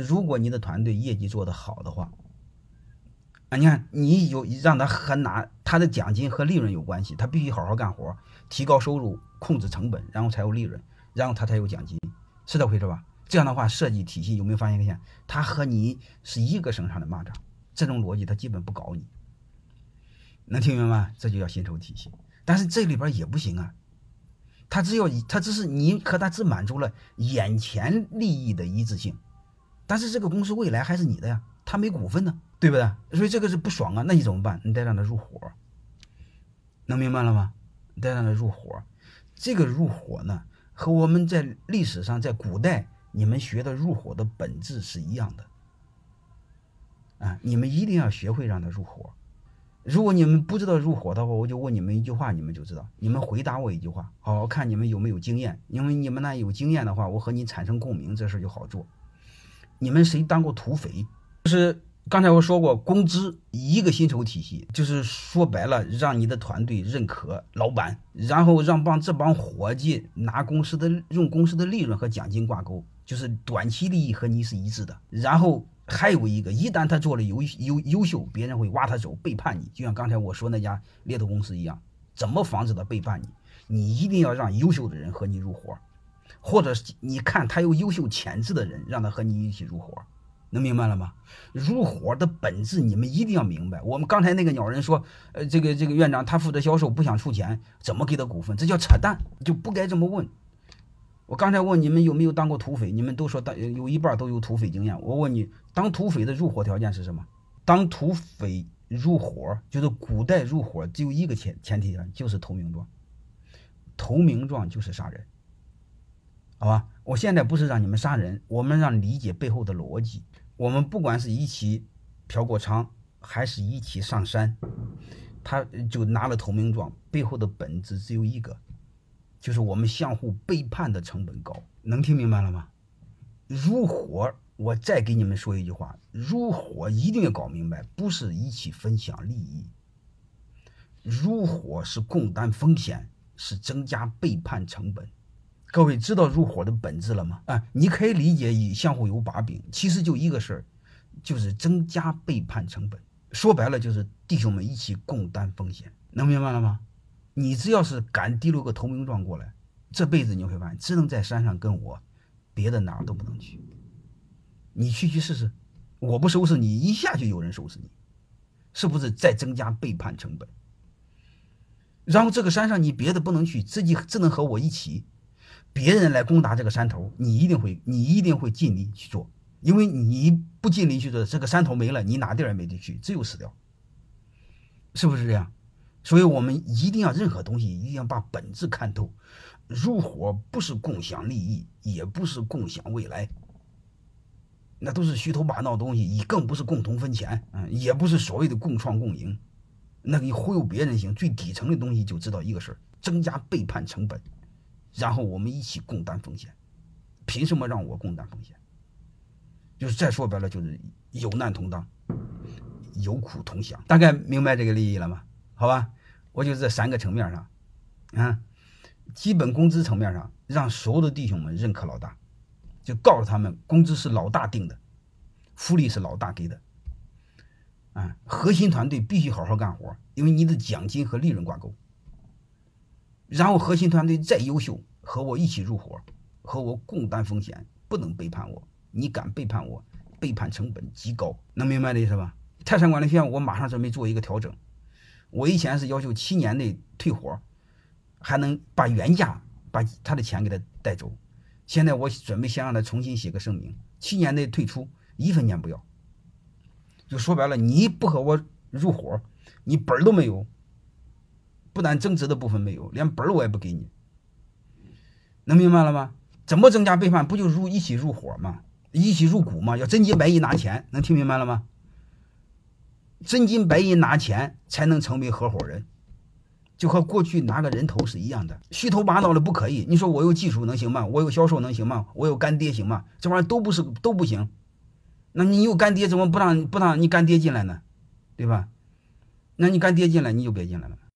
如果你的团队业绩做得好的话，啊，你看你有让他和拿他的奖金和利润有关系，他必须好好干活，提高收入，控制成本，然后才有利润，然后他才有奖金，是这回事吧？这样的话，设计体系有没有发现一个现他和你是一个绳上的蚂蚱，这种逻辑他基本不搞你，能听明白？这就叫薪酬体系。但是这里边也不行啊，他只要他只是你和他只满足了眼前利益的一致性，但是这个公司未来还是你的呀，他没股份呢。对不对？所以这个是不爽啊，那你怎么办？你得让他入伙，能明白了吗？得让他入伙。这个入伙呢，和我们在历史上在古代你们学的入伙的本质是一样的。啊，你们一定要学会让他入伙。如果你们不知道入伙的话，我就问你们一句话，你们就知道。你们回答我一句话，好好看你们有没有经验。因为你们那有经验的话，我和你产生共鸣，这事就好做。你们谁当过土匪？就是。刚才我说过，工资一个薪酬体系，就是说白了，让你的团队认可老板，然后让帮这帮伙计拿公司的用公司的利润和奖金挂钩，就是短期利益和你是一致的。然后还有一个，一旦他做了优优优秀，别人会挖他走，背叛你。就像刚才我说那家猎头公司一样，怎么防止他背叛你？你一定要让优秀的人和你入伙，或者你看他有优秀潜质的人，让他和你一起入伙。能明白了吗？入伙的本质你们一定要明白。我们刚才那个鸟人说，呃，这个这个院长他负责销售，不想出钱，怎么给他股份？这叫扯淡，就不该这么问。我刚才问你们有没有当过土匪，你们都说当有一半都有土匪经验。我问你，当土匪的入伙条件是什么？当土匪入伙就是古代入伙只有一个前前提条就是投名状，投名状就是杀人，好吧？我现在不是让你们杀人，我们让理解背后的逻辑。我们不管是一起嫖过娼，还是一起上山，他就拿了投名状，背后的本质只有一个，就是我们相互背叛的成本高。能听明白了吗？如火，我再给你们说一句话：如火一定要搞明白，不是一起分享利益，如火是共担风险，是增加背叛成本。各位知道入伙的本质了吗？啊，你可以理解以相互有把柄，其实就一个事儿，就是增加背叛成本。说白了就是弟兄们一起共担风险，能明白了吗？你只要是敢提溜个投名状过来，这辈子你会发现只能在山上跟我，别的哪儿都不能去。你去去试试，我不收拾你，一下就有人收拾你，是不是在增加背叛成本？然后这个山上你别的不能去，自己只能和我一起。别人来攻打这个山头，你一定会，你一定会尽力去做，因为你不尽力去做，这个山头没了，你哪地儿也没地去，只有死掉，是不是这样？所以我们一定要任何东西一定要把本质看透。入伙不是共享利益，也不是共享未来，那都是虚头巴脑的东西，你更不是共同分钱，嗯，也不是所谓的共创共赢，那你忽悠别人行，最底层的东西就知道一个事儿：增加背叛成本。然后我们一起共担风险，凭什么让我共担风险？就是再说白了，就是有难同当，有苦同享。大概明白这个利益了吗？好吧，我就这三个层面上，啊，基本工资层面上，让所有的弟兄们认可老大，就告诉他们，工资是老大定的，福利是老大给的，啊，核心团队必须好好干活，因为你的奖金和利润挂钩。然后核心团队再优秀，和我一起入伙，和我共担风险，不能背叛我。你敢背叛我，背叛成本极高，能明白这意思吧？泰山管理学院，我马上准备做一个调整。我以前是要求七年内退伙，还能把原价把他的钱给他带走。现在我准备先让他重新写个声明，七年内退出，一分钱不要。就说白了，你不和我入伙，你本儿都没有。不但增值的部分没有，连本儿我也不给你，能明白了吗？怎么增加背叛？不就入一起入伙吗？一起入股吗？要真金白银拿钱，能听明白了吗？真金白银拿钱才能成为合伙人，就和过去拿个人头是一样的，虚头巴脑的不可以。你说我有技术能行吗？我有销售能行吗？我有干爹行吗？这玩意儿都不是都不行。那你有干爹，怎么不让不让你干爹进来呢？对吧？那你干爹进来，你就别进来了。